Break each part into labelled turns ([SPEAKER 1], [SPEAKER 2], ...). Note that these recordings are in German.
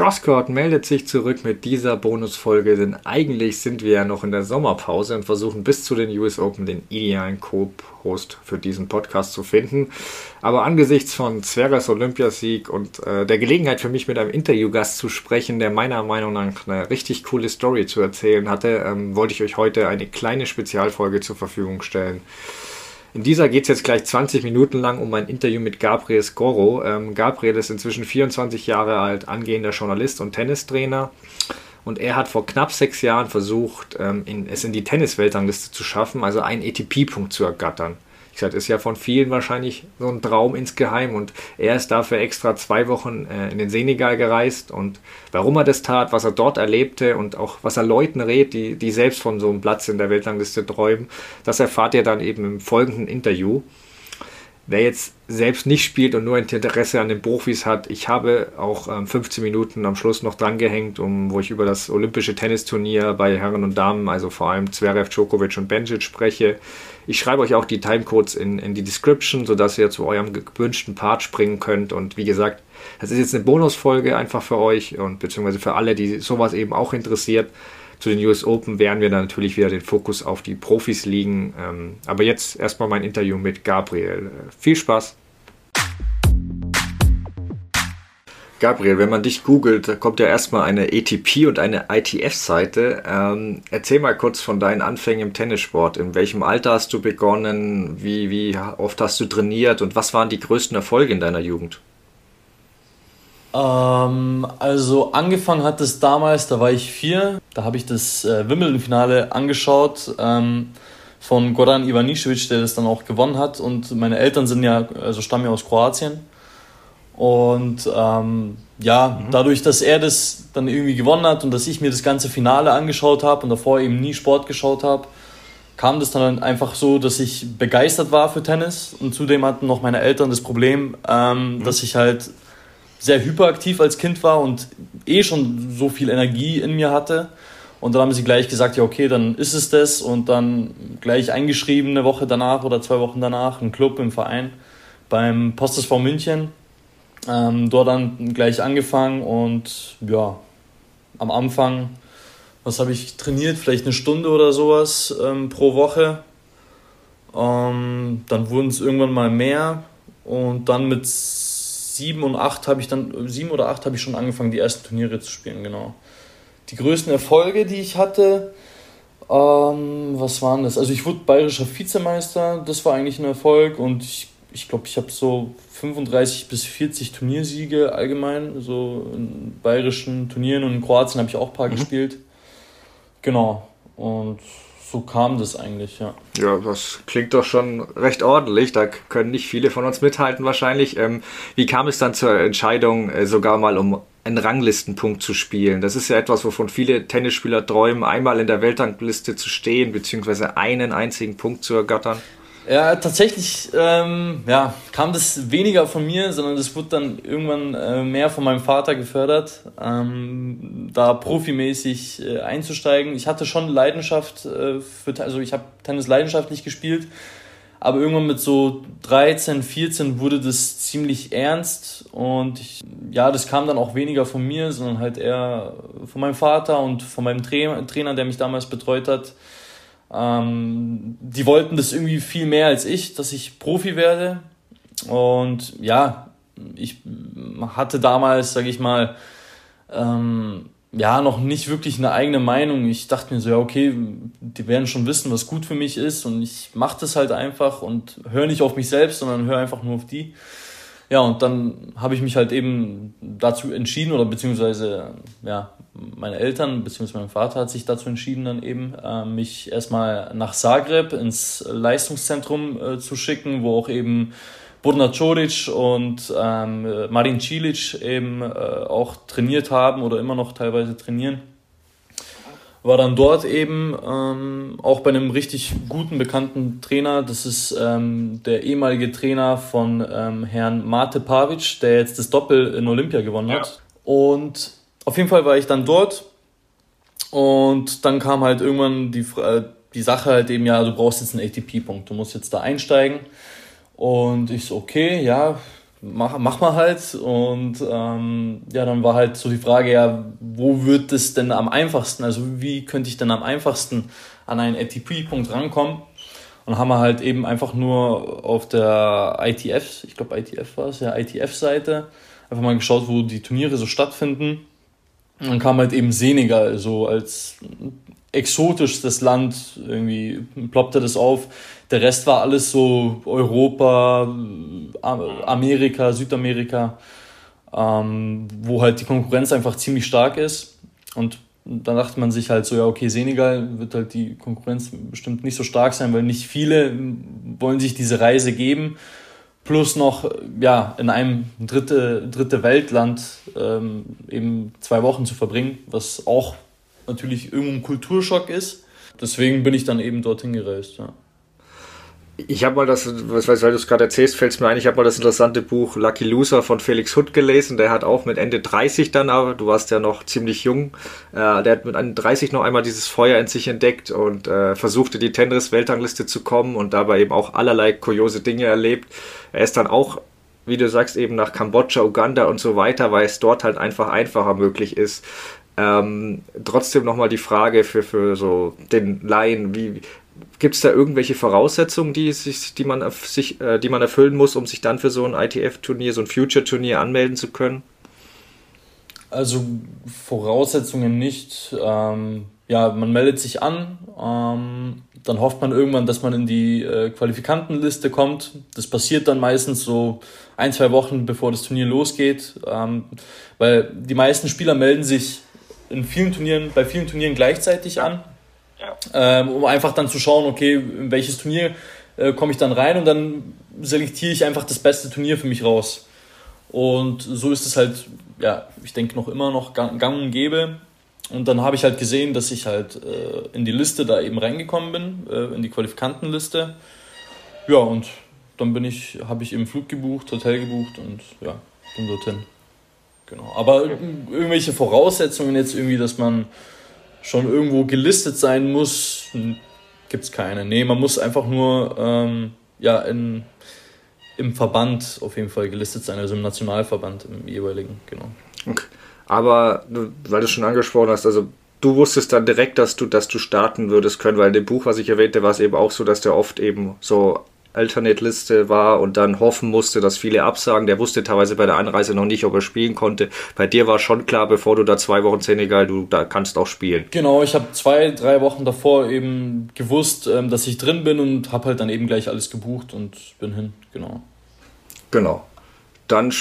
[SPEAKER 1] Crosscourt meldet sich zurück mit dieser Bonusfolge, denn eigentlich sind wir ja noch in der Sommerpause und versuchen bis zu den US Open den idealen Co-Host für diesen Podcast zu finden. Aber angesichts von Zverev Olympiasieg und äh, der Gelegenheit für mich mit einem Interviewgast zu sprechen, der meiner Meinung nach eine richtig coole Story zu erzählen hatte, ähm, wollte ich euch heute eine kleine Spezialfolge zur Verfügung stellen. In dieser geht es jetzt gleich 20 Minuten lang um ein Interview mit Gabriel Scoro. Ähm, Gabriel ist inzwischen 24 Jahre alt, angehender Journalist und Tennistrainer. Und er hat vor knapp sechs Jahren versucht, ähm, in, es in die Tennisweltrangliste zu schaffen, also einen ATP-Punkt zu ergattern gesagt, ist ja von vielen wahrscheinlich so ein Traum insgeheim und er ist dafür extra zwei Wochen äh, in den Senegal gereist und warum er das tat, was er dort erlebte und auch was er Leuten rät, die, die selbst von so einem Platz in der Weltrangliste träumen, das erfahrt ihr dann eben im folgenden Interview. Wer jetzt selbst nicht spielt und nur Interesse an den Profis hat, ich habe auch ähm, 15 Minuten am Schluss noch drangehängt, um, wo ich über das olympische Tennisturnier bei Herren und Damen, also vor allem Zverev, Djokovic und Bencic spreche. Ich schreibe euch auch die Timecodes in, in die Description, sodass ihr zu eurem gewünschten Part springen könnt. Und wie gesagt, das ist jetzt eine Bonusfolge einfach für euch und beziehungsweise für alle, die sowas eben auch interessiert. Zu den US Open werden wir dann natürlich wieder den Fokus auf die Profis legen. Ähm, aber jetzt erstmal mein Interview mit Gabriel. Viel Spaß! Gabriel, wenn man dich googelt, da kommt ja erstmal eine ATP und eine ITF-Seite. Ähm, erzähl mal kurz von deinen Anfängen im Tennissport. In welchem Alter hast du begonnen? Wie, wie oft hast du trainiert? Und was waren die größten Erfolge in deiner Jugend?
[SPEAKER 2] Ähm, also angefangen hat es damals, da war ich vier. Da habe ich das äh, Wimbledon-Finale angeschaut ähm, von Goran Ivanisevic, der das dann auch gewonnen hat. Und meine Eltern sind ja, also stammen ja aus Kroatien. Und ähm, ja, mhm. dadurch, dass er das dann irgendwie gewonnen hat und dass ich mir das ganze Finale angeschaut habe und davor eben nie Sport geschaut habe, kam das dann einfach so, dass ich begeistert war für Tennis. Und zudem hatten noch meine Eltern das Problem, ähm, mhm. dass ich halt sehr hyperaktiv als Kind war und eh schon so viel Energie in mir hatte. Und dann haben sie gleich gesagt, ja okay, dann ist es das. Und dann gleich eingeschrieben, eine Woche danach oder zwei Wochen danach, ein Club im Verein beim Postes v München ähm, dort dann gleich angefangen und ja, am Anfang, was habe ich trainiert? Vielleicht eine Stunde oder sowas ähm, pro Woche. Ähm, dann wurden es irgendwann mal mehr und dann mit sieben und acht habe ich dann, sieben oder acht habe ich schon angefangen, die ersten Turniere zu spielen, genau. Die größten Erfolge, die ich hatte, ähm, was waren das? Also ich wurde bayerischer Vizemeister, das war eigentlich ein Erfolg und ich ich glaube, ich habe so 35 bis 40 Turniersiege allgemein, so in bayerischen Turnieren und in Kroatien habe ich auch ein paar mhm. gespielt. Genau. Und so kam das eigentlich, ja.
[SPEAKER 1] Ja, das klingt doch schon recht ordentlich. Da können nicht viele von uns mithalten wahrscheinlich. Ähm, wie kam es dann zur Entscheidung, äh, sogar mal um einen Ranglistenpunkt zu spielen? Das ist ja etwas, wovon viele Tennisspieler träumen, einmal in der Weltrangliste zu stehen, beziehungsweise einen einzigen Punkt zu ergattern.
[SPEAKER 2] Ja, tatsächlich ähm, ja, kam das weniger von mir, sondern das wurde dann irgendwann äh, mehr von meinem Vater gefördert, ähm, da profimäßig äh, einzusteigen. Ich hatte schon Leidenschaft äh, für, also ich habe Tennis leidenschaftlich gespielt, aber irgendwann mit so 13, 14 wurde das ziemlich ernst und ich, ja, das kam dann auch weniger von mir, sondern halt eher von meinem Vater und von meinem Trainer, der mich damals betreut hat. Ähm, die wollten das irgendwie viel mehr als ich, dass ich Profi werde. Und ja, ich hatte damals, sage ich mal, ähm, ja, noch nicht wirklich eine eigene Meinung. Ich dachte mir so, ja, okay, die werden schon wissen, was gut für mich ist und ich mache das halt einfach und höre nicht auf mich selbst, sondern höre einfach nur auf die. Ja, und dann habe ich mich halt eben dazu entschieden, oder beziehungsweise, ja, meine Eltern, beziehungsweise mein Vater hat sich dazu entschieden, dann eben, äh, mich erstmal nach Zagreb ins Leistungszentrum äh, zu schicken, wo auch eben Burna Coric und ähm, Marin Cilic eben äh, auch trainiert haben oder immer noch teilweise trainieren war dann dort eben ähm, auch bei einem richtig guten, bekannten Trainer. Das ist ähm, der ehemalige Trainer von ähm, Herrn Mate Pavic, der jetzt das Doppel in Olympia gewonnen hat. Ja. Und auf jeden Fall war ich dann dort und dann kam halt irgendwann die, äh, die Sache halt eben, ja, du brauchst jetzt einen ATP-Punkt, du musst jetzt da einsteigen. Und ich so, okay, ja, mach, mach mal halt. Und ähm, ja, dann war halt so die Frage, ja, wo wird es denn am einfachsten, also wie könnte ich denn am einfachsten an einen ATP-Punkt rankommen? Und haben wir halt eben einfach nur auf der ITF, ich glaube ITF war es, ja, ITF-Seite, einfach mal geschaut, wo die Turniere so stattfinden. Dann kam halt eben Senegal so als exotischstes Land, irgendwie ploppte das auf. Der Rest war alles so Europa, Amerika, Südamerika, ähm, wo halt die Konkurrenz einfach ziemlich stark ist. Und dann dachte man sich halt so, ja, okay, Senegal wird halt die Konkurrenz bestimmt nicht so stark sein, weil nicht viele wollen sich diese Reise geben. Plus noch, ja, in einem dritte, dritte Weltland ähm, eben zwei Wochen zu verbringen, was auch natürlich irgendwo ein Kulturschock ist. Deswegen bin ich dann eben dorthin gereist, ja.
[SPEAKER 1] Ich habe mal das, was weiß, weil du es gerade erzählst, fällt es mir ein, ich habe mal das interessante Buch Lucky Loser von Felix Hutt gelesen. Der hat auch mit Ende 30 dann, aber du warst ja noch ziemlich jung, äh, der hat mit Ende 30 noch einmal dieses Feuer in sich entdeckt und äh, versuchte die Tennis-Weltrangliste zu kommen und dabei eben auch allerlei kuriose Dinge erlebt. Er ist dann auch, wie du sagst, eben nach Kambodscha, Uganda und so weiter, weil es dort halt einfach einfacher möglich ist, ähm, trotzdem nochmal die Frage für, für so den Laien, wie, Gibt es da irgendwelche Voraussetzungen, die, sich, die, man, sich, äh, die man erfüllen muss, um sich dann für so ein ITF-Turnier, so ein Future-Turnier anmelden zu können?
[SPEAKER 2] Also Voraussetzungen nicht. Ähm, ja, man meldet sich an, ähm, dann hofft man irgendwann, dass man in die äh, Qualifikantenliste kommt. Das passiert dann meistens so ein, zwei Wochen, bevor das Turnier losgeht, ähm, weil die meisten Spieler melden sich in vielen Turnieren, bei vielen Turnieren gleichzeitig an ähm, um einfach dann zu schauen, okay, in welches Turnier äh, komme ich dann rein und dann selektiere ich einfach das beste Turnier für mich raus. Und so ist es halt, ja, ich denke noch immer noch gang, und gäbe. Und dann habe ich halt gesehen, dass ich halt äh, in die Liste da eben reingekommen bin, äh, in die Qualifikantenliste. Ja, und dann bin ich, habe ich eben Flug gebucht, Hotel gebucht und ja, bin dorthin. Genau. Aber irgendwelche Voraussetzungen jetzt irgendwie, dass man schon irgendwo gelistet sein muss, gibt es keine. Nee, man muss einfach nur ähm, ja, in, im Verband auf jeden Fall gelistet sein, also im Nationalverband, im jeweiligen, genau.
[SPEAKER 1] Okay. Aber weil du es schon angesprochen hast, also du wusstest dann direkt, dass du, dass du starten würdest können, weil in dem Buch, was ich erwähnte, war es eben auch so, dass der oft eben so Alternate-Liste war und dann hoffen musste, dass viele absagen. Der wusste teilweise bei der Anreise noch nicht, ob er spielen konnte. Bei dir war schon klar, bevor du da zwei Wochen Senegal, du da kannst auch spielen.
[SPEAKER 2] Genau, ich habe zwei, drei Wochen davor eben gewusst, ähm, dass ich drin bin und habe halt dann eben gleich alles gebucht und bin hin. Genau.
[SPEAKER 1] Genau. Dann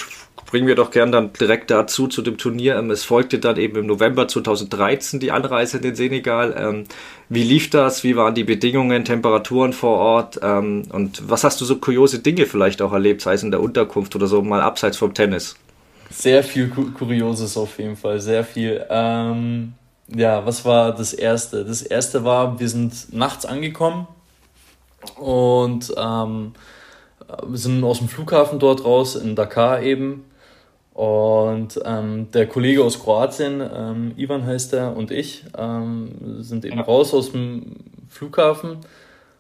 [SPEAKER 1] springen wir doch gern dann direkt dazu zu dem Turnier. Ähm, es folgte dann eben im November 2013 die Anreise in den Senegal. Ähm, wie lief das? Wie waren die Bedingungen, Temperaturen vor Ort? Ähm, und was hast du so kuriose Dinge vielleicht auch erlebt, sei es in der Unterkunft oder so, mal abseits vom Tennis?
[SPEAKER 2] Sehr viel Kurioses auf jeden Fall, sehr viel. Ähm, ja, was war das Erste? Das Erste war, wir sind nachts angekommen und ähm, sind aus dem Flughafen dort raus, in Dakar eben. Und ähm, der Kollege aus Kroatien, ähm, Ivan heißt er, und ich ähm, sind eben raus aus dem Flughafen.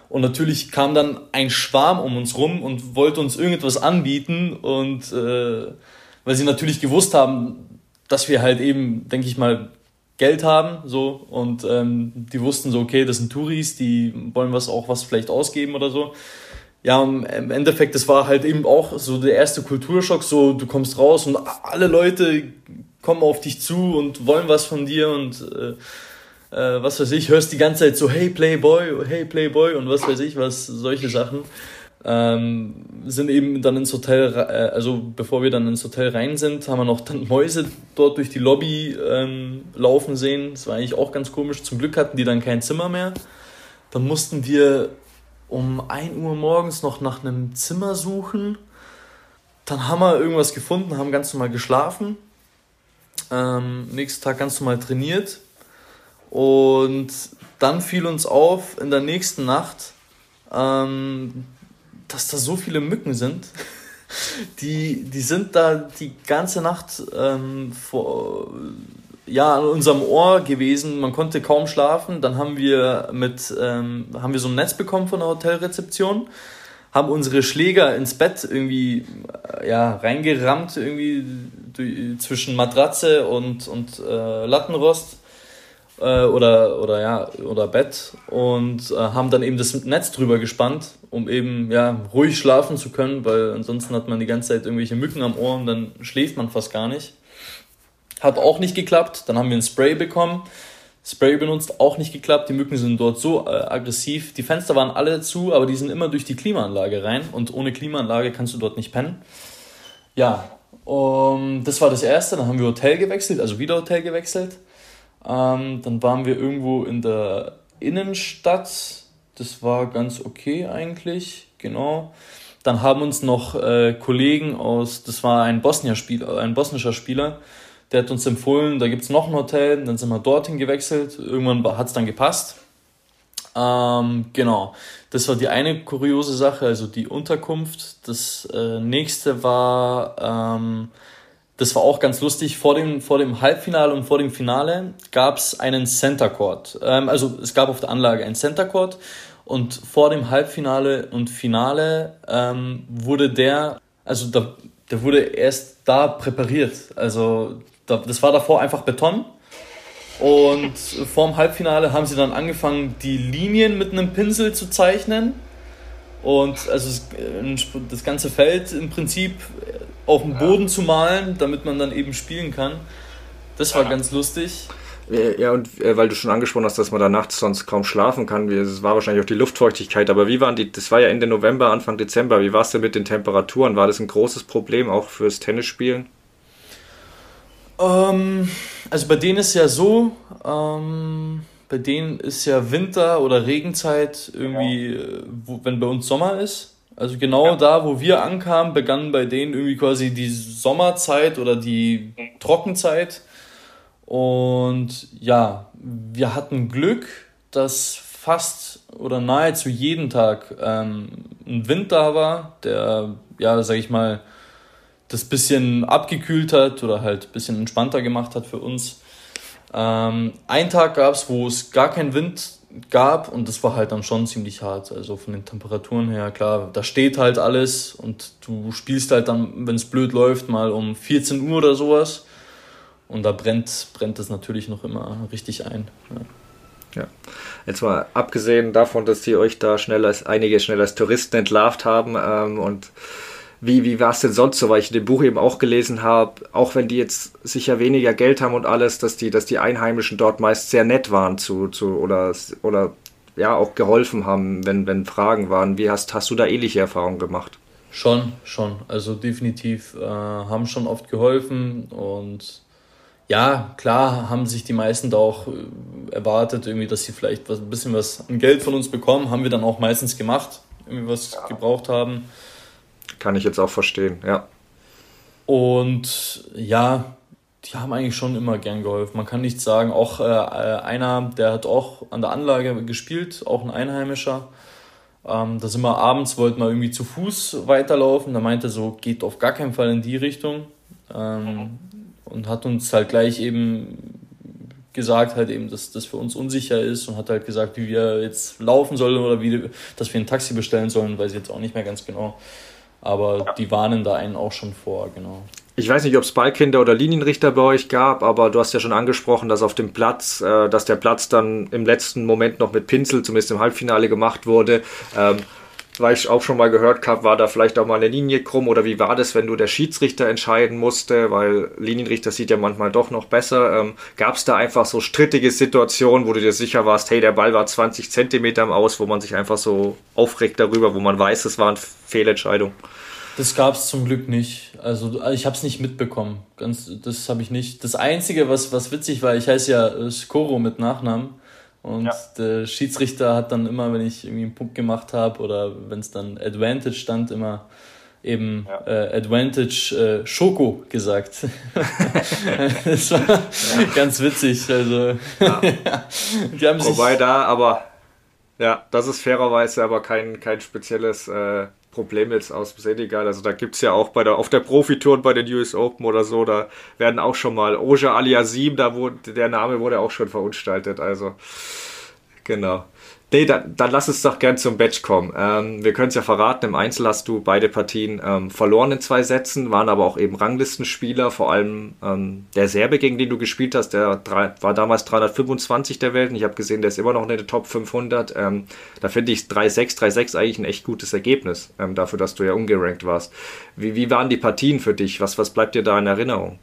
[SPEAKER 2] Und natürlich kam dann ein Schwarm um uns rum und wollte uns irgendetwas anbieten. Und äh, weil sie natürlich gewusst haben, dass wir halt eben, denke ich mal, Geld haben, so und ähm, die wussten so, okay, das sind Touris, die wollen was auch was vielleicht ausgeben oder so ja, im Endeffekt, das war halt eben auch so der erste Kulturschock, so du kommst raus und alle Leute kommen auf dich zu und wollen was von dir und äh, äh, was weiß ich, hörst die ganze Zeit so, hey Playboy, hey Playboy und was weiß ich, was, solche Sachen. Ähm, sind eben dann ins Hotel, äh, also bevor wir dann ins Hotel rein sind, haben wir noch dann Mäuse dort durch die Lobby ähm, laufen sehen. Das war eigentlich auch ganz komisch. Zum Glück hatten die dann kein Zimmer mehr. Dann mussten wir um 1 Uhr morgens noch nach einem Zimmer suchen. Dann haben wir irgendwas gefunden, haben ganz normal geschlafen. Ähm, nächsten Tag ganz normal trainiert. Und dann fiel uns auf in der nächsten Nacht, ähm, dass da so viele Mücken sind. Die, die sind da die ganze Nacht ähm, vor, ja, an unserem Ohr gewesen. Man konnte kaum schlafen. Dann haben wir mit, ähm, haben wir so ein Netz bekommen von der Hotelrezeption, haben unsere Schläger ins Bett irgendwie äh, ja, reingerammt, irgendwie zwischen Matratze und, und äh, Lattenrost äh, oder, oder, ja, oder Bett und äh, haben dann eben das Netz drüber gespannt, um eben ja, ruhig schlafen zu können, weil ansonsten hat man die ganze Zeit irgendwelche Mücken am Ohr und dann schläft man fast gar nicht. Hat auch nicht geklappt, dann haben wir ein Spray bekommen Spray benutzt, auch nicht geklappt. Die Mücken sind dort so äh, aggressiv. Die Fenster waren alle zu, aber die sind immer durch die Klimaanlage rein und ohne Klimaanlage kannst du dort nicht pennen. Ja, um, das war das erste. Dann haben wir Hotel gewechselt, also wieder Hotel gewechselt. Ähm, dann waren wir irgendwo in der Innenstadt. Das war ganz okay eigentlich, genau. Dann haben uns noch äh, Kollegen aus, das war ein Bosnier-Spieler, ein bosnischer Spieler, der hat uns empfohlen, da gibt es noch ein Hotel, dann sind wir dorthin gewechselt. Irgendwann hat es dann gepasst. Ähm, genau, das war die eine kuriose Sache, also die Unterkunft. Das äh, nächste war, ähm, das war auch ganz lustig, vor dem, vor dem Halbfinale und vor dem Finale gab es einen Center Court. Ähm, also es gab auf der Anlage einen Center Court und vor dem Halbfinale und Finale ähm, wurde der, also da, der wurde erst da präpariert. Also das war davor einfach Beton. Und vorm Halbfinale haben sie dann angefangen, die Linien mit einem Pinsel zu zeichnen. Und also das ganze Feld im Prinzip auf dem Boden zu malen, damit man dann eben spielen kann. Das war ganz lustig.
[SPEAKER 1] Ja, und äh, weil du schon angesprochen hast, dass man da nachts sonst kaum schlafen kann, es war wahrscheinlich auch die Luftfeuchtigkeit, aber wie waren die, das war ja Ende November, Anfang Dezember, wie war es denn mit den Temperaturen? War das ein großes Problem auch fürs Tennisspielen?
[SPEAKER 2] Ähm, also bei denen ist ja so, ähm, bei denen ist ja Winter oder Regenzeit irgendwie. Äh, wo, wenn bei uns Sommer ist. Also genau ja. da, wo wir ankamen, begann bei denen irgendwie quasi die Sommerzeit oder die Trockenzeit. Und ja, wir hatten Glück, dass fast oder nahezu jeden Tag ähm, ein Wind da war, der, ja, sag ich mal, das bisschen abgekühlt hat oder halt ein bisschen entspannter gemacht hat für uns. Ähm, ein Tag gab es, wo es gar keinen Wind gab und das war halt dann schon ziemlich hart. Also von den Temperaturen her, klar, da steht halt alles und du spielst halt dann, wenn es blöd läuft, mal um 14 Uhr oder sowas. Und da brennt, brennt es natürlich noch immer richtig ein.
[SPEAKER 1] Ja. ja. Jetzt mal abgesehen davon, dass die euch da schnell als einige schnell als Touristen entlarvt haben ähm, und wie, wie war es denn sonst so, weil ich in dem Buch eben auch gelesen habe, auch wenn die jetzt sicher weniger Geld haben und alles, dass die, dass die Einheimischen dort meist sehr nett waren zu, zu oder, oder ja auch geholfen haben, wenn, wenn Fragen waren. Wie hast, hast du da ähnliche Erfahrungen gemacht?
[SPEAKER 2] Schon, schon. Also definitiv äh, haben schon oft geholfen und ja, klar haben sich die meisten da auch äh, erwartet, irgendwie, dass sie vielleicht was, ein bisschen was an Geld von uns bekommen. Haben wir dann auch meistens gemacht, irgendwie was ja. gebraucht haben.
[SPEAKER 1] Kann ich jetzt auch verstehen, ja.
[SPEAKER 2] Und ja, die haben eigentlich schon immer gern geholfen. Man kann nicht sagen, auch äh, einer, der hat auch an der Anlage gespielt, auch ein Einheimischer. Ähm, da sind wir abends, wollten wir irgendwie zu Fuß weiterlaufen. Da meinte so, geht auf gar keinen Fall in die Richtung. Ähm, und hat uns halt gleich eben gesagt, halt eben, dass das für uns unsicher ist und hat halt gesagt, wie wir jetzt laufen sollen oder wie, dass wir ein Taxi bestellen sollen, weiß ich jetzt auch nicht mehr ganz genau. Aber ja. die warnen da einen auch schon vor, genau.
[SPEAKER 1] Ich weiß nicht, ob es Ballkinder oder Linienrichter bei euch gab, aber du hast ja schon angesprochen, dass auf dem Platz, äh, dass der Platz dann im letzten Moment noch mit Pinsel, zumindest im Halbfinale gemacht wurde. Ähm, weil ich auch schon mal gehört habe, war da vielleicht auch mal eine Linie krumm oder wie war das, wenn du der Schiedsrichter entscheiden musste, weil Linienrichter sieht ja manchmal doch noch besser. Ähm, Gab es da einfach so strittige Situationen, wo du dir sicher warst, hey, der Ball war 20 Zentimeter im Aus, wo man sich einfach so aufregt darüber, wo man weiß, es war eine Fehlentscheidung?
[SPEAKER 2] Das gab es zum Glück nicht. Also ich habe es nicht mitbekommen. Ganz, das habe ich nicht. Das Einzige, was, was witzig war, ich heiße ja Skoro mit Nachnamen. Und ja. der Schiedsrichter hat dann immer, wenn ich irgendwie einen Punkt gemacht habe oder wenn es dann Advantage stand, immer eben ja. äh, Advantage äh, Schoko gesagt. das war ja. ganz witzig. Also, ja.
[SPEAKER 1] die haben Wobei da aber, ja, das ist fairerweise aber kein, kein spezielles äh, Problem jetzt aus Senegal. Also da gibt es ja auch bei der, auf der Profitour und bei den US Open oder so, da werden auch schon mal Oja Aliasim, da wurde, der Name wurde auch schon verunstaltet. Also genau. Nee, dann, dann lass uns doch gern zum Batch kommen. Ähm, wir können es ja verraten, im Einzel hast du beide Partien ähm, verloren in zwei Sätzen, waren aber auch eben Ranglistenspieler, vor allem ähm, der Serbe, gegen den du gespielt hast, der drei, war damals 325 der Welt und ich habe gesehen, der ist immer noch in der Top 500. Ähm, da finde ich 3-6, 3-6 eigentlich ein echt gutes Ergebnis, ähm, dafür, dass du ja ungerankt warst. Wie, wie waren die Partien für dich? Was, was bleibt dir da in Erinnerung?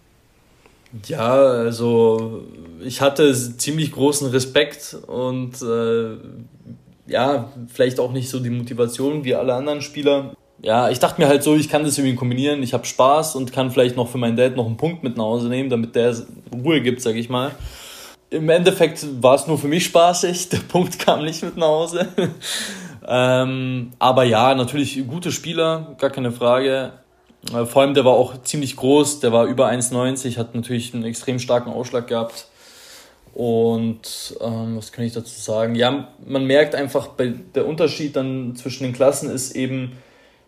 [SPEAKER 2] Ja, also ich hatte ziemlich großen Respekt und äh, ja, vielleicht auch nicht so die Motivation wie alle anderen Spieler. Ja, ich dachte mir halt so, ich kann das irgendwie kombinieren. Ich habe Spaß und kann vielleicht noch für meinen Dad noch einen Punkt mit nach Hause nehmen, damit der Ruhe gibt, sag ich mal. Im Endeffekt war es nur für mich spaßig. Der Punkt kam nicht mit nach Hause. ähm, aber ja, natürlich gute Spieler, gar keine Frage. Äh, vor allem, der war auch ziemlich groß, der war über 1,90, hat natürlich einen extrem starken Ausschlag gehabt. Und ähm, was kann ich dazu sagen? Ja, man merkt einfach, bei, der Unterschied dann zwischen den Klassen ist eben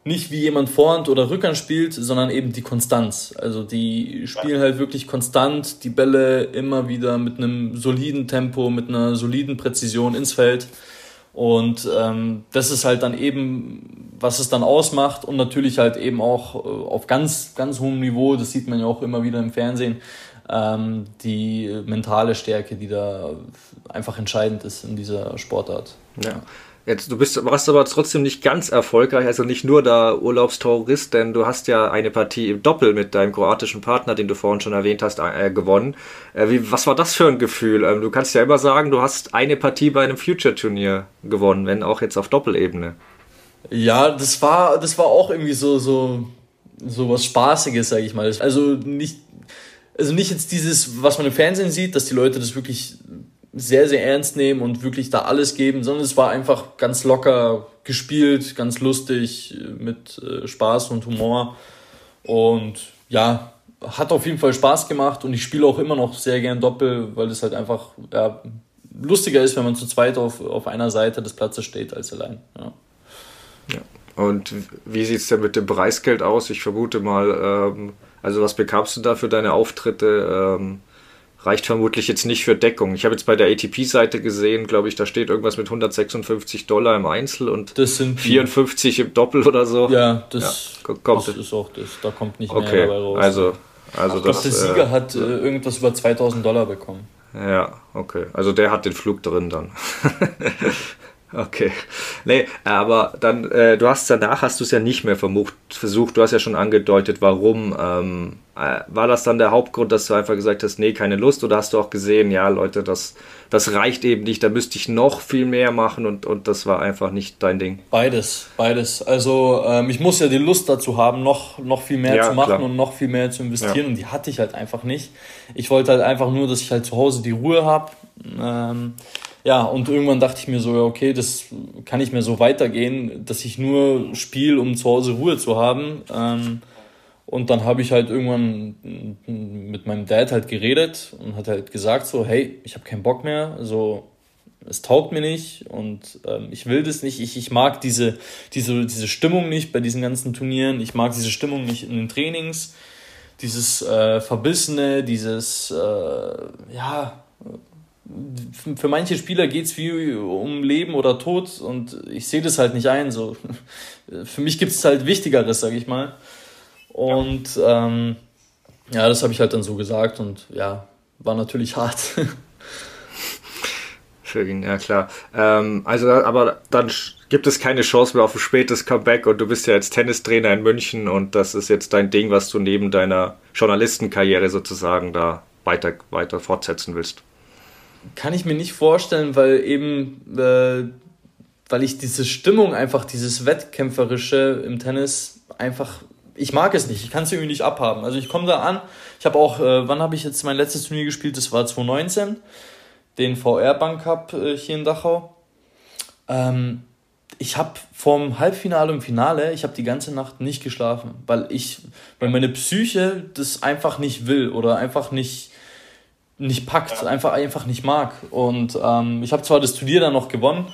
[SPEAKER 2] nicht, wie jemand Vorhand oder Rückhand spielt, sondern eben die Konstanz. Also die spielen halt wirklich konstant die Bälle immer wieder mit einem soliden Tempo, mit einer soliden Präzision ins Feld. Und ähm, das ist halt dann eben, was es dann ausmacht und natürlich halt eben auch äh, auf ganz, ganz hohem Niveau, das sieht man ja auch immer wieder im Fernsehen, ähm, die mentale Stärke, die da einfach entscheidend ist in dieser Sportart.
[SPEAKER 1] Ja. Jetzt, du bist, warst aber trotzdem nicht ganz erfolgreich, also nicht nur der Urlaubstourist, denn du hast ja eine Partie im Doppel mit deinem kroatischen Partner, den du vorhin schon erwähnt hast, äh, gewonnen. Äh, wie, was war das für ein Gefühl? Ähm, du kannst ja immer sagen, du hast eine Partie bei einem Future-Turnier gewonnen, wenn auch jetzt auf Doppelebene.
[SPEAKER 2] Ja, das war, das war auch irgendwie so, so, so was Spaßiges, sag ich mal. Also nicht also nicht jetzt dieses, was man im Fernsehen sieht, dass die Leute das wirklich sehr, sehr ernst nehmen und wirklich da alles geben, sondern es war einfach ganz locker gespielt, ganz lustig, mit äh, Spaß und Humor. Und ja, hat auf jeden Fall Spaß gemacht und ich spiele auch immer noch sehr gern Doppel, weil es halt einfach ja, lustiger ist, wenn man zu zweit auf, auf einer Seite des Platzes steht als allein. Ja.
[SPEAKER 1] ja. Und wie sieht es denn mit dem Preisgeld aus? Ich vermute mal, ähm, also was bekamst du da für deine Auftritte? Ähm, reicht vermutlich jetzt nicht für Deckung. Ich habe jetzt bei der ATP-Seite gesehen, glaube ich, da steht irgendwas mit 156 Dollar im Einzel und das sind 54 im Doppel oder so. Ja, das,
[SPEAKER 2] ja, kommt das ist auch das. Da kommt nicht okay, mehr dabei raus. Also, also ich glaube, der Sieger äh, hat äh, irgendwas über 2000 Dollar bekommen.
[SPEAKER 1] Ja, okay. Also der hat den Flug drin dann. Okay. Nee, aber dann, äh, du hast danach hast du es ja nicht mehr vermucht, versucht, du hast ja schon angedeutet, warum. Ähm, äh, war das dann der Hauptgrund, dass du einfach gesagt hast, nee, keine Lust, oder hast du auch gesehen, ja, Leute, das, das reicht eben nicht, da müsste ich noch viel mehr machen und, und das war einfach nicht dein Ding?
[SPEAKER 2] Beides, beides. Also ähm, ich muss ja die Lust dazu haben, noch, noch viel mehr ja, zu machen klar. und noch viel mehr zu investieren ja. und die hatte ich halt einfach nicht. Ich wollte halt einfach nur, dass ich halt zu Hause die Ruhe habe. Ähm, ja, und irgendwann dachte ich mir so, ja, okay, das kann nicht mehr so weitergehen, dass ich nur spiele, um zu Hause Ruhe zu haben. Ähm, und dann habe ich halt irgendwann mit meinem Dad halt geredet und hat halt gesagt so, hey, ich habe keinen Bock mehr, so es taugt mir nicht und ähm, ich will das nicht. Ich, ich mag diese, diese, diese Stimmung nicht bei diesen ganzen Turnieren. Ich mag diese Stimmung nicht in den Trainings. Dieses äh, Verbissene, dieses, äh, ja, für manche Spieler geht es wie um Leben oder Tod und ich sehe das halt nicht ein. So. Für mich gibt es halt Wichtigeres, sag ich mal. Und ja, ähm, ja das habe ich halt dann so gesagt und ja, war natürlich hart.
[SPEAKER 1] Für ihn, ja klar. Ähm, also, aber dann gibt es keine Chance mehr auf ein spätes Comeback und du bist ja jetzt Tennistrainer in München und das ist jetzt dein Ding, was du neben deiner Journalistenkarriere sozusagen da weiter, weiter fortsetzen willst
[SPEAKER 2] kann ich mir nicht vorstellen, weil eben, äh, weil ich diese Stimmung einfach, dieses Wettkämpferische im Tennis einfach, ich mag es nicht, ich kann es irgendwie nicht abhaben. Also ich komme da an, ich habe auch, äh, wann habe ich jetzt mein letztes Turnier gespielt? Das war 2019, den VR Bank Cup äh, hier in Dachau. Ähm, ich habe vom Halbfinale und Finale, ich habe die ganze Nacht nicht geschlafen, weil ich, weil meine Psyche das einfach nicht will oder einfach nicht, nicht packt, einfach, einfach nicht mag. Und ähm, ich habe zwar das Turnier dann noch gewonnen,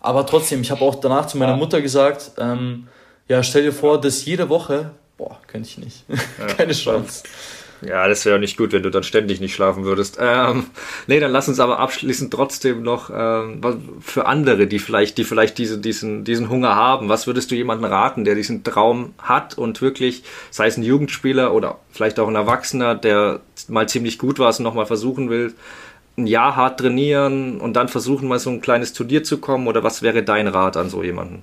[SPEAKER 2] aber trotzdem, ich habe auch danach zu meiner. Mutter gesagt, ähm, ja, stell dir vor, dass jede Woche, boah, könnte ich nicht. Keine Chance.
[SPEAKER 1] Ja, das wäre nicht gut, wenn du dann ständig nicht schlafen würdest. Ähm, nee, dann lass uns aber abschließend trotzdem noch ähm, für andere, die vielleicht, die vielleicht diese, diesen, diesen Hunger haben. Was würdest du jemandem raten, der diesen Traum hat und wirklich, sei es ein Jugendspieler oder vielleicht auch ein Erwachsener, der mal ziemlich gut war, es nochmal versuchen will, ein Jahr hart trainieren und dann versuchen, mal so ein kleines Turnier zu kommen? Oder was wäre dein Rat an so jemanden?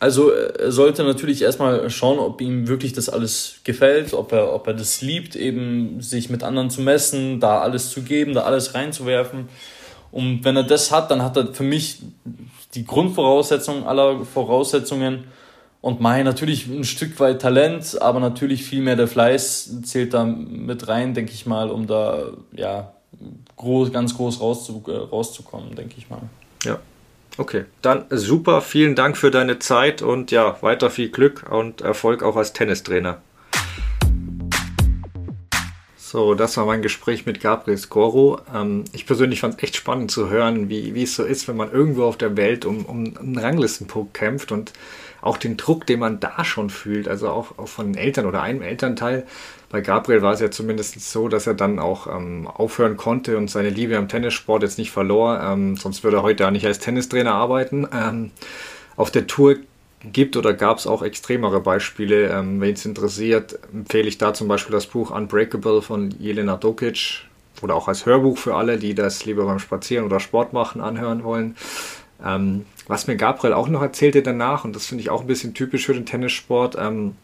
[SPEAKER 2] Also er sollte natürlich erstmal schauen, ob ihm wirklich das alles gefällt, ob er, ob er das liebt, eben sich mit anderen zu messen, da alles zu geben, da alles reinzuwerfen. Und wenn er das hat, dann hat er für mich die Grundvoraussetzungen aller Voraussetzungen. Und Mai natürlich ein Stück weit Talent, aber natürlich viel mehr der Fleiß zählt da mit rein, denke ich mal, um da ja groß, ganz groß äh, rauszukommen, denke ich mal.
[SPEAKER 1] Ja, Okay, dann super, vielen Dank für deine Zeit und ja, weiter viel Glück und Erfolg auch als Tennistrainer. So, das war mein Gespräch mit Gabriel Scoro. Ähm, ich persönlich fand es echt spannend zu hören, wie, wie es so ist, wenn man irgendwo auf der Welt um, um einen Ranglistenpunkt kämpft und auch den Druck, den man da schon fühlt, also auch, auch von den Eltern oder einem Elternteil. Bei Gabriel war es ja zumindest so, dass er dann auch ähm, aufhören konnte und seine Liebe am Tennissport jetzt nicht verlor. Ähm, sonst würde er heute auch nicht als Tennistrainer arbeiten. Ähm, auf der Tour gibt oder gab es auch extremere Beispiele. Ähm, Wen es interessiert, empfehle ich da zum Beispiel das Buch Unbreakable von Jelena Dokic oder auch als Hörbuch für alle, die das lieber beim Spazieren oder Sport machen anhören wollen. Ähm, was mir Gabriel auch noch erzählte danach, und das finde ich auch ein bisschen typisch für den Tennissport, ähm,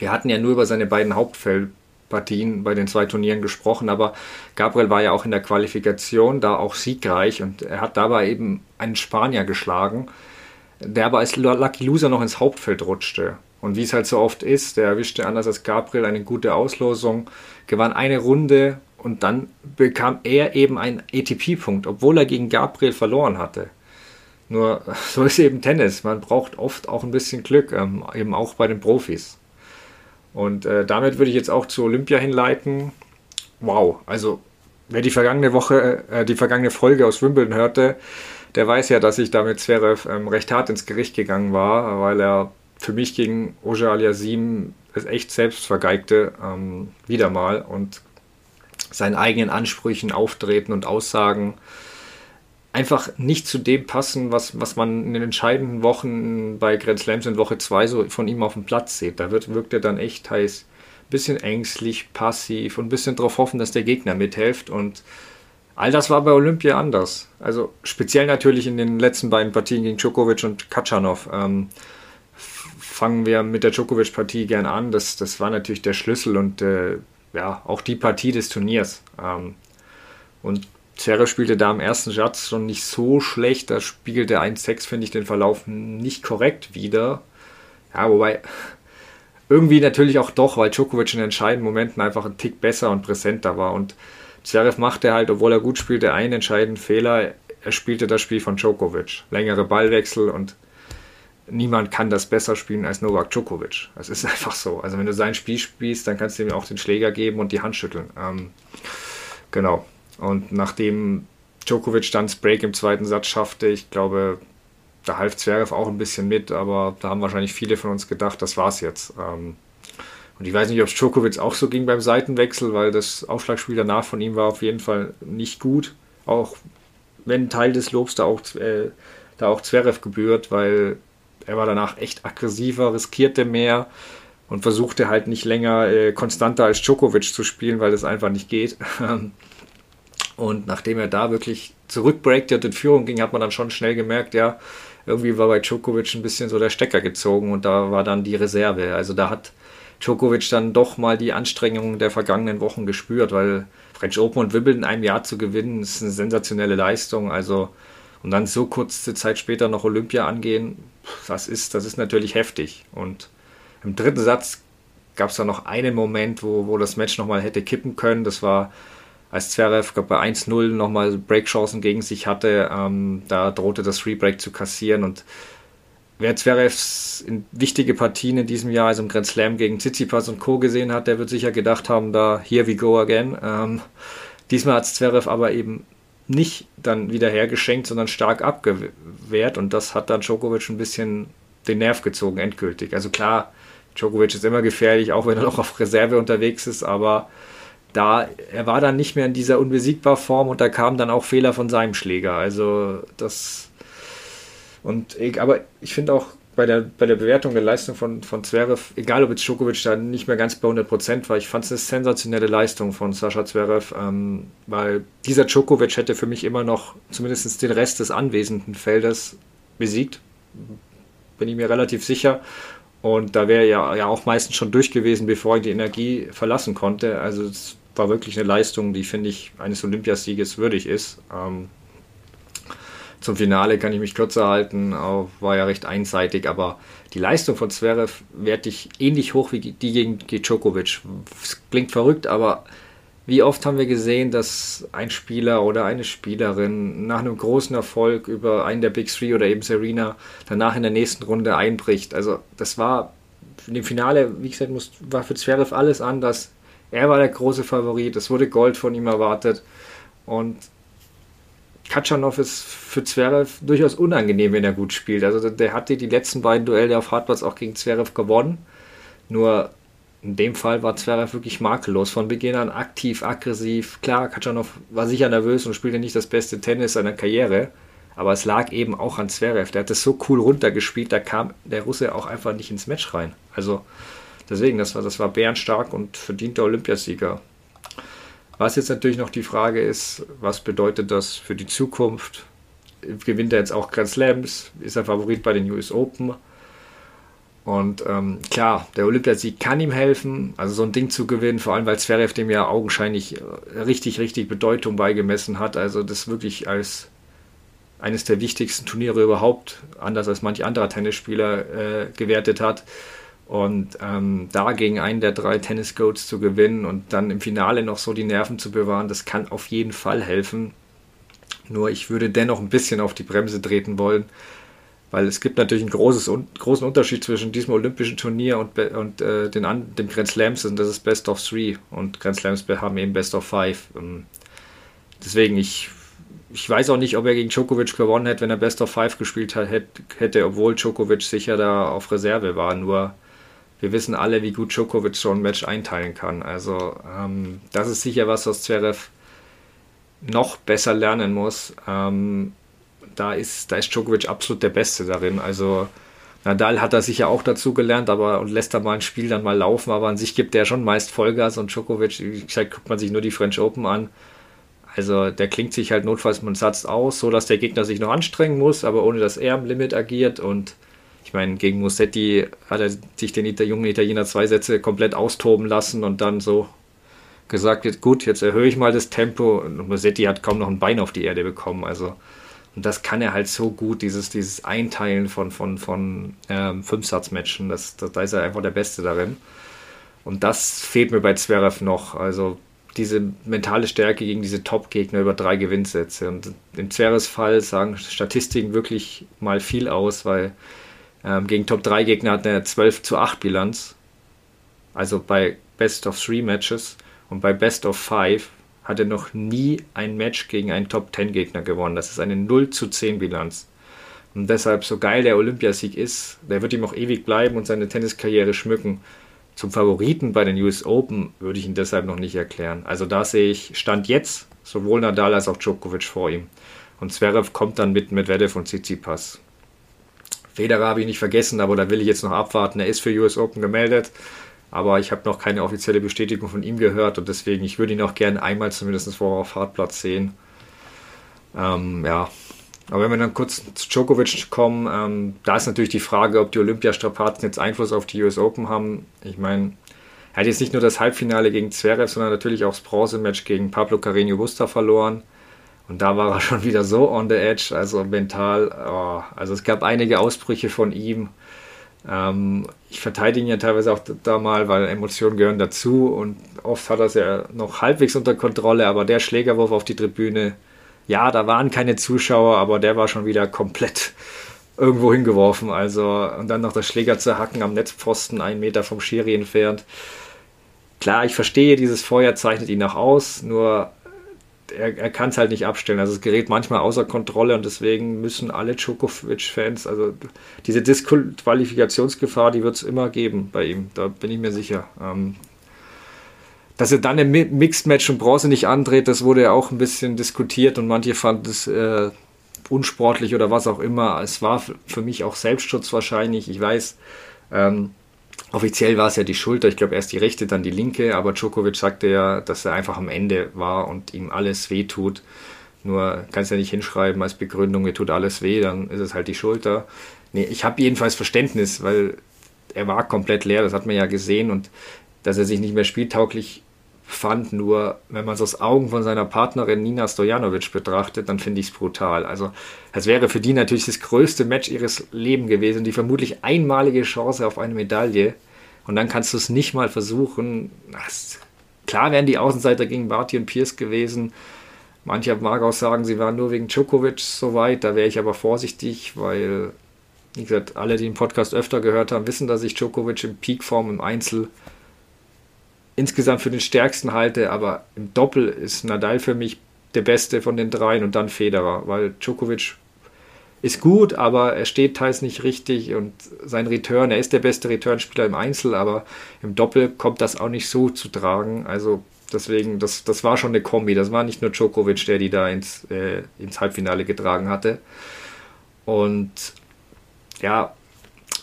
[SPEAKER 1] wir hatten ja nur über seine beiden Hauptfeldpartien bei den zwei Turnieren gesprochen, aber Gabriel war ja auch in der Qualifikation da auch siegreich und er hat dabei eben einen Spanier geschlagen, der aber als Lucky Loser noch ins Hauptfeld rutschte. Und wie es halt so oft ist, der erwischte anders als Gabriel eine gute Auslosung, gewann eine Runde und dann bekam er eben einen ATP-Punkt, obwohl er gegen Gabriel verloren hatte. Nur so ist eben Tennis. Man braucht oft auch ein bisschen Glück, ähm, eben auch bei den Profis. Und äh, damit würde ich jetzt auch zu Olympia hinleiten. Wow, also wer die vergangene Woche, äh, die vergangene Folge aus Wimbledon hörte, der weiß ja, dass ich damit Zverev ähm, recht hart ins Gericht gegangen war, weil er für mich gegen Oja Aliasim es echt selbst vergeigte, ähm, wieder mal und seinen eigenen Ansprüchen, Auftreten und Aussagen einfach nicht zu dem passen, was, was man in den entscheidenden Wochen bei Grand Slams in Woche 2 so von ihm auf dem Platz sieht. Da wird, wirkt er dann echt heiß, bisschen ängstlich, passiv und ein bisschen darauf hoffen, dass der Gegner mithilft. Und all das war bei Olympia anders. Also speziell natürlich in den letzten beiden Partien gegen Djokovic und Katschanov. Ähm, fangen wir mit der Djokovic-Partie gern an. Das, das war natürlich der Schlüssel und äh, ja, auch die Partie des Turniers. Ähm, und Zverev spielte da im ersten Satz schon nicht so schlecht. Da spiegelte 1-6, finde ich, den Verlauf nicht korrekt wieder. Ja, wobei irgendwie natürlich auch doch, weil Djokovic in entscheidenden Momenten einfach ein Tick besser und präsenter war. Und Zverev machte halt, obwohl er gut spielte, einen entscheidenden Fehler. Er spielte das Spiel von Djokovic. Längere Ballwechsel und niemand kann das besser spielen als Novak Djokovic. Es ist einfach so. Also wenn du sein Spiel spielst, dann kannst du ihm auch den Schläger geben und die Hand schütteln. Ähm, genau. Und nachdem Djokovic dann das Break im zweiten Satz schaffte, ich glaube, da half Zverev auch ein bisschen mit, aber da haben wahrscheinlich viele von uns gedacht, das war's jetzt. Ähm, und ich weiß nicht, ob es Djokovic auch so ging beim Seitenwechsel, weil das Aufschlagspiel danach von ihm war auf jeden Fall nicht gut. Auch wenn Teil des Lobs da auch, äh, da auch Zverev gebührt, weil er war danach echt aggressiver, riskierte mehr und versuchte halt nicht länger äh, konstanter als Djokovic zu spielen, weil das einfach nicht geht. Und nachdem er da wirklich zurückbreakte und in Führung ging, hat man dann schon schnell gemerkt, ja, irgendwie war bei Djokovic ein bisschen so der Stecker gezogen und da war dann die Reserve. Also da hat Djokovic dann doch mal die Anstrengungen der vergangenen Wochen gespürt, weil French Open und Wimbledon in einem Jahr zu gewinnen, ist eine sensationelle Leistung. Also und dann so kurze Zeit später noch Olympia angehen, das ist, das ist natürlich heftig. Und im dritten Satz gab es dann noch einen Moment, wo, wo das Match nochmal hätte kippen können. Das war als Zverev bei 1-0 nochmal Breakchancen gegen sich hatte, ähm, da drohte das Freebreak zu kassieren und wer Zverevs in wichtige Partien in diesem Jahr, also im Grand Slam gegen Tsitsipas und Co. gesehen hat, der wird sicher gedacht haben, da here we go again. Ähm, diesmal hat Zverev aber eben nicht dann wieder hergeschenkt, sondern stark abgewehrt und das hat dann Djokovic ein bisschen den Nerv gezogen, endgültig. Also klar, Djokovic ist immer gefährlich, auch wenn er noch auf Reserve unterwegs ist, aber da, er war dann nicht mehr in dieser unbesiegbar Form und da kamen dann auch Fehler von seinem Schläger. Also das und ich, aber ich finde auch bei der, bei der Bewertung der Leistung von, von Zverev, egal ob jetzt Djokovic da nicht mehr ganz bei 100% war, ich fand es eine sensationelle Leistung von Sascha Zverev, ähm, weil dieser Djokovic hätte für mich immer noch zumindest den Rest des anwesenden Feldes besiegt. Bin ich mir relativ sicher. Und da wäre er ja, ja auch meistens schon durch gewesen, bevor er die Energie verlassen konnte. Also es war wirklich eine Leistung, die, finde ich, eines Olympiasieges würdig ist. Ähm, zum Finale kann ich mich kürzer halten, war ja recht einseitig, aber die Leistung von Zverev werte ich ähnlich hoch wie die gegen Djokovic. Es klingt verrückt, aber wie oft haben wir gesehen, dass ein Spieler oder eine Spielerin nach einem großen Erfolg über einen der Big Three oder eben Serena danach in der nächsten Runde einbricht? Also das war in dem Finale, wie gesagt, war für Zverev alles anders. Er war der große Favorit, es wurde Gold von ihm erwartet und Katschanov ist für Zverev durchaus unangenehm, wenn er gut spielt. Also der hatte die letzten beiden Duelle auf Hartplatz auch gegen Zverev gewonnen. Nur in dem Fall war Zverev wirklich makellos. Von Beginn an aktiv, aggressiv. Klar, Katschanov war sicher nervös und spielte nicht das beste Tennis seiner Karriere. Aber es lag eben auch an Zverev. Der hat das so cool runtergespielt, da kam der Russe auch einfach nicht ins Match rein. Also deswegen, das war, das war bärenstark und verdienter Olympiasieger. Was jetzt natürlich noch die Frage ist, was bedeutet das für die Zukunft? Gewinnt er jetzt auch Grand Slams? Ist er Favorit bei den US Open? Und ähm, klar, der Olympiasieg kann ihm helfen, also so ein Ding zu gewinnen, vor allem weil Zverev dem ja augenscheinlich richtig, richtig Bedeutung beigemessen hat. Also das wirklich als eines der wichtigsten Turniere überhaupt, anders als manch anderer Tennisspieler, äh, gewertet hat. Und ähm, da gegen einen der drei Tennis-Goats zu gewinnen und dann im Finale noch so die Nerven zu bewahren, das kann auf jeden Fall helfen. Nur ich würde dennoch ein bisschen auf die Bremse treten wollen, weil es gibt natürlich einen großes, großen Unterschied zwischen diesem olympischen Turnier und, und äh, den, dem Grand Slams und das ist Best of Three und Grand Slams haben eben Best of Five. Ähm, deswegen, ich, ich weiß auch nicht, ob er gegen Djokovic gewonnen hätte, wenn er Best of Five gespielt hat, hätte, obwohl Djokovic sicher da auf Reserve war. Nur wir wissen alle, wie gut Djokovic so ein Match einteilen kann. Also ähm, das ist sicher was, was Zverev noch besser lernen muss. Ähm, da, ist, da ist Djokovic absolut der Beste darin. Also Nadal hat da sicher auch dazu gelernt, aber und lässt da mal ein Spiel dann mal laufen, aber an sich gibt der schon meist Vollgas und Djokovic, wie gesagt, guckt man sich nur die French Open an. Also der klingt sich halt notfalls einen Satz aus, so dass der Gegner sich noch anstrengen muss, aber ohne dass er am Limit agiert und ich meine, gegen Musetti hat er sich den jungen Italiener zwei Sätze komplett austoben lassen und dann so gesagt, gut, jetzt erhöhe ich mal das Tempo. Und Musetti hat kaum noch ein Bein auf die Erde bekommen. Also, und das kann er halt so gut, dieses, dieses Einteilen von, von, von ähm, Fünfsatzmatchen. Das, das, da ist er einfach der Beste darin. Und das fehlt mir bei Zverev noch. Also diese mentale Stärke gegen diese Top-Gegner über drei Gewinnsätze. Und im Zverevs Fall sagen Statistiken wirklich mal viel aus, weil ähm, gegen Top 3 Gegner hat er eine 12 zu 8 Bilanz. Also bei Best of 3 Matches. Und bei Best of 5 hat er noch nie ein Match gegen einen Top 10 Gegner gewonnen. Das ist eine 0 zu 10 Bilanz. Und deshalb, so geil der Olympiasieg ist, der wird ihm auch ewig bleiben und seine Tenniskarriere schmücken. Zum Favoriten bei den US Open würde ich ihn deshalb noch nicht erklären. Also da sehe ich Stand jetzt sowohl Nadal als auch Djokovic vor ihm. Und Zverev kommt dann mit Medvedev und Tsitsipas. Federer habe ich nicht vergessen, aber da will ich jetzt noch abwarten. Er ist für US Open gemeldet, aber ich habe noch keine offizielle Bestätigung von ihm gehört und deswegen, ich würde ihn auch gerne einmal zumindest vorher auf Hartplatz sehen. Ähm, ja, aber wenn wir dann kurz zu Djokovic kommen, ähm, da ist natürlich die Frage, ob die Olympiastrapazen jetzt Einfluss auf die US Open haben. Ich meine, er hat jetzt nicht nur das Halbfinale gegen Zverev, sondern natürlich auch das Bronzematch gegen Pablo Carreño Busta verloren. Und da war er schon wieder so on the edge, also mental. Oh, also es gab einige Ausbrüche von ihm. Ähm, ich verteidige ihn ja teilweise auch da mal, weil Emotionen gehören dazu und oft hat er es ja noch halbwegs unter Kontrolle, aber der Schlägerwurf auf die Tribüne, ja, da waren keine Zuschauer, aber der war schon wieder komplett irgendwo hingeworfen. Also, und dann noch das Schläger zu hacken am Netzpfosten, einen Meter vom Schiri entfernt. Klar, ich verstehe, dieses Feuer zeichnet ihn auch aus, nur er, er kann es halt nicht abstellen. Also es gerät manchmal außer Kontrolle und deswegen müssen alle Djokovic-Fans, also diese Disqualifikationsgefahr, die wird es immer geben bei ihm, da bin ich mir sicher. Ähm, dass er dann im Mixed-Match und Bronze nicht andreht, das wurde ja auch ein bisschen diskutiert und manche fanden es äh, unsportlich oder was auch immer. Es war für mich auch Selbstschutz wahrscheinlich. Ich weiß, ähm, offiziell war es ja die Schulter, ich glaube erst die rechte, dann die linke, aber Djokovic sagte ja, dass er einfach am Ende war und ihm alles weh tut. Nur kannst ja nicht hinschreiben als Begründung, mir tut alles weh, dann ist es halt die Schulter. Nee, ich habe jedenfalls Verständnis, weil er war komplett leer, das hat man ja gesehen und dass er sich nicht mehr spieltauglich fand. Nur wenn man es aus Augen von seiner Partnerin Nina Stojanovic betrachtet, dann finde ich es brutal. Also es wäre für die natürlich das größte Match ihres Lebens gewesen, die vermutlich einmalige Chance auf eine Medaille. Und dann kannst du es nicht mal versuchen. Klar wären die Außenseiter gegen Barty und Pierce gewesen. Mancher mag auch sagen, sie waren nur wegen Djokovic so weit. Da wäre ich aber vorsichtig, weil, wie gesagt, alle, die den Podcast öfter gehört haben, wissen, dass ich Djokovic in Peakform im Einzel insgesamt für den stärksten halte, aber im Doppel ist Nadal für mich der beste von den dreien und dann Federer, weil Djokovic ist gut, aber er steht teils nicht richtig und sein Return, er ist der beste Returnspieler im Einzel, aber im Doppel kommt das auch nicht so zu tragen. Also deswegen, das, das war schon eine Kombi. Das war nicht nur Djokovic, der die da ins, äh, ins Halbfinale getragen hatte. Und ja,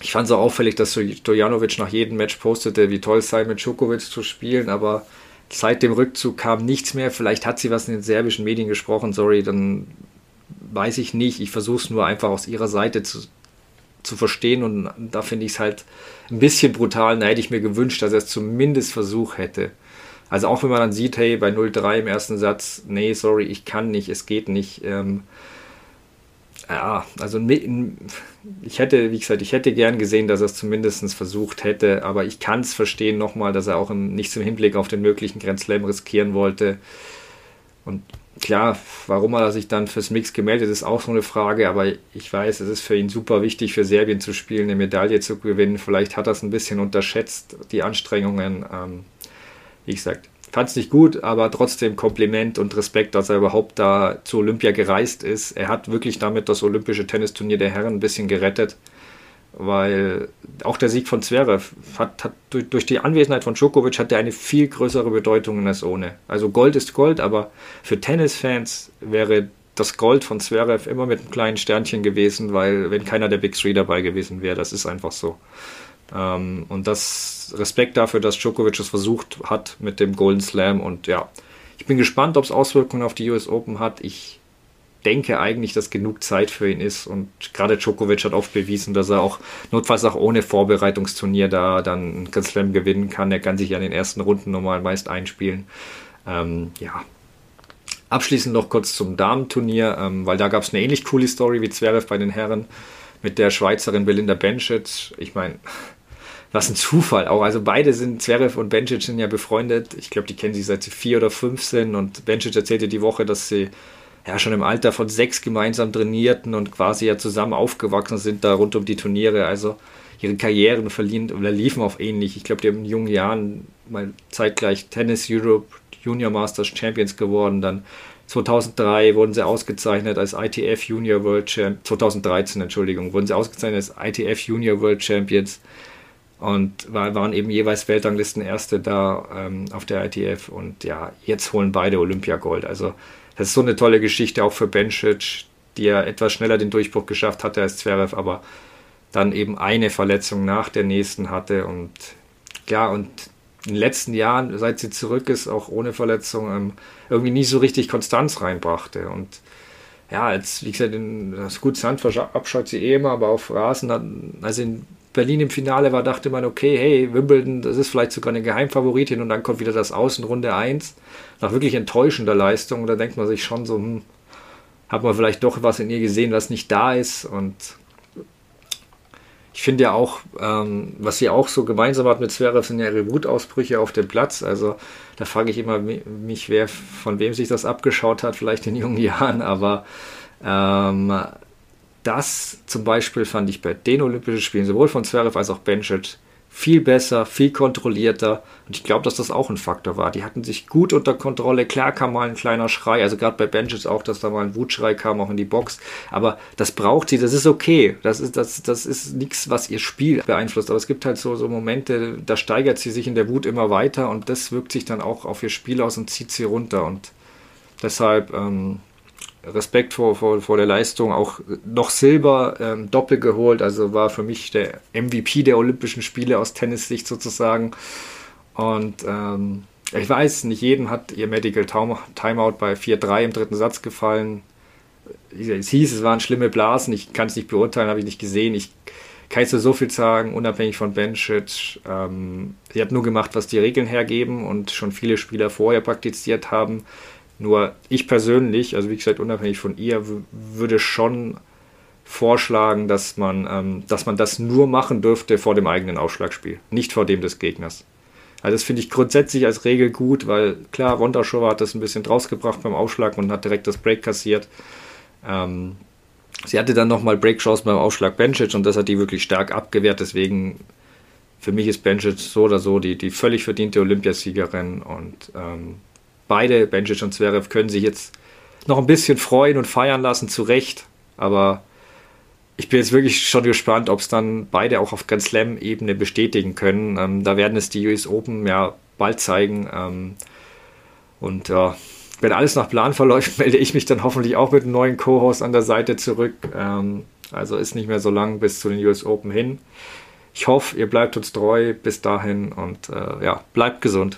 [SPEAKER 1] ich fand es auch auffällig, dass Stojanovic nach jedem Match postete, wie toll es sei, mit Djokovic zu spielen, aber seit dem Rückzug kam nichts mehr. Vielleicht hat sie was in den serbischen Medien gesprochen, sorry, dann weiß ich nicht. Ich versuche es nur einfach aus ihrer Seite zu, zu verstehen und da finde ich es halt ein bisschen brutal. Da hätte ich mir gewünscht, dass er es zumindest versucht hätte. Also auch wenn man dann sieht, hey, bei 0-3 im ersten Satz, nee, sorry, ich kann nicht, es geht nicht. Ähm, ja, also ich hätte, wie gesagt, ich hätte gern gesehen, dass er es zumindest versucht hätte, aber ich kann es verstehen nochmal, dass er auch im, nicht im Hinblick auf den möglichen Grand Slam riskieren wollte. Und klar, warum er sich dann fürs Mix gemeldet ist, auch so eine Frage, aber ich weiß, es ist für ihn super wichtig, für Serbien zu spielen, eine Medaille zu gewinnen. Vielleicht hat er es ein bisschen unterschätzt, die Anstrengungen. Ähm, wie gesagt, fand es nicht gut, aber trotzdem Kompliment und Respekt, dass er überhaupt da zu Olympia gereist ist. Er hat wirklich damit das olympische Tennisturnier der Herren ein bisschen gerettet, weil auch der Sieg von Zverev hat, hat durch, durch, die Anwesenheit von Djokovic hat er eine viel größere Bedeutung als ohne. Also Gold ist Gold, aber für Tennisfans wäre das Gold von Zverev immer mit einem kleinen Sternchen gewesen, weil wenn keiner der Big Three dabei gewesen wäre, das ist einfach so. Ähm, und das Respekt dafür, dass Djokovic es versucht hat mit dem Golden Slam. Und ja, ich bin gespannt, ob es Auswirkungen auf die US Open hat. Ich denke eigentlich, dass genug Zeit für ihn ist. Und gerade Djokovic hat oft bewiesen, dass er auch notfalls auch ohne Vorbereitungsturnier da dann einen Grand Slam gewinnen kann. Er kann sich ja in den ersten Runden normal meist einspielen. Ähm, ja. Abschließend noch kurz zum Damenturnier, ähm, weil da gab es eine ähnlich coole Story wie Zverev bei den Herren mit der Schweizerin Belinda Bencic. Ich meine, was ein Zufall auch. Also beide sind, Zverev und Bencic sind ja befreundet. Ich glaube, die kennen sich seit sie vier oder fünf sind. Und Bencic erzählte die Woche, dass sie ja schon im Alter von sechs gemeinsam trainierten und quasi ja zusammen aufgewachsen sind da rund um die Turniere. Also ihre Karrieren verliehen oder liefen auf ähnlich. Ich glaube, die haben in jungen Jahren mal zeitgleich Tennis Europe Junior Masters Champions geworden, dann 2003 wurden sie ausgezeichnet als ITF Junior World Champions, 2013, Entschuldigung, wurden sie ausgezeichnet als ITF Junior World Champions und waren eben jeweils Weltranglisten Erste da ähm, auf der ITF und ja, jetzt holen beide Olympiagold. Also das ist so eine tolle Geschichte auch für Bencic, die ja etwas schneller den Durchbruch geschafft hatte als Zverev, aber dann eben eine Verletzung nach der nächsten hatte und ja, und in den letzten Jahren, seit sie zurück ist, auch ohne Verletzung, ähm, irgendwie nie so richtig Konstanz reinbrachte. Und ja, als, wie gesagt, in, das gut Sand abschaut sie eh immer, aber auf Rasen, also in Berlin im Finale war, dachte man, okay, hey, Wimbledon, das ist vielleicht sogar eine Geheimfavoritin und dann kommt wieder das Außenrunde 1 nach wirklich enttäuschender Leistung. Da denkt man sich schon so, hm, hat man vielleicht doch was in ihr gesehen, was nicht da ist und ich finde ja auch, ähm, was sie auch so gemeinsam hat mit Zverev, sind ja ihre Wutausbrüche auf dem Platz. Also da frage ich immer mich, wer von wem sich das abgeschaut hat, vielleicht in jungen Jahren, aber ähm, das zum Beispiel fand ich bei den Olympischen Spielen, sowohl von Zverev als auch Bencic, viel besser, viel kontrollierter. Und ich glaube, dass das auch ein Faktor war. Die hatten sich gut unter Kontrolle. Klar kam mal ein kleiner Schrei, also gerade bei Benches auch, dass da mal ein Wutschrei kam, auch in die Box. Aber das braucht sie, das ist okay. Das ist, das, das ist nichts, was ihr Spiel beeinflusst. Aber es gibt halt so, so Momente, da steigert sie sich in der Wut immer weiter und das wirkt sich dann auch auf ihr Spiel aus und zieht sie runter. Und deshalb ähm, Respekt vor, vor, vor der Leistung, auch noch Silber ähm, doppelt geholt, also war für mich der MVP der Olympischen Spiele aus Tennissicht sozusagen. Und ähm, ich weiß, nicht jedem hat ihr Medical Timeout bei 4-3 im dritten Satz gefallen. Es hieß, es waren schlimme Blasen, ich kann es nicht beurteilen, habe ich nicht gesehen. Ich kann jetzt so viel sagen, unabhängig von Bencic. Ähm, sie hat nur gemacht, was die Regeln hergeben und schon viele Spieler vorher praktiziert haben. Nur ich persönlich, also wie gesagt, unabhängig von ihr, würde schon vorschlagen, dass man, ähm, dass man das nur machen dürfte vor dem eigenen Aufschlagspiel, nicht vor dem des Gegners. Also das finde ich grundsätzlich als Regel gut, weil klar, Wondershova hat das ein bisschen drausgebracht beim Aufschlag und hat direkt das Break kassiert. Ähm, sie hatte dann nochmal Break-Chance beim Aufschlag Bencic und das hat die wirklich stark abgewehrt. Deswegen, für mich ist Bencic so oder so die, die völlig verdiente Olympiasiegerin und ähm, beide, Benjic und Zverev, können sich jetzt noch ein bisschen freuen und feiern lassen, zu Recht. Aber ich bin jetzt wirklich schon gespannt, ob es dann beide auch auf Grand Slam-Ebene bestätigen können. Ähm, da werden es die US Open ja bald zeigen. Ähm, und ja, wenn alles nach Plan verläuft, melde ich mich dann hoffentlich auch mit einem neuen Co-Host an der Seite zurück. Ähm, also ist nicht mehr so lang bis zu den US Open hin. Ich hoffe, ihr bleibt uns treu bis dahin und äh, ja, bleibt gesund.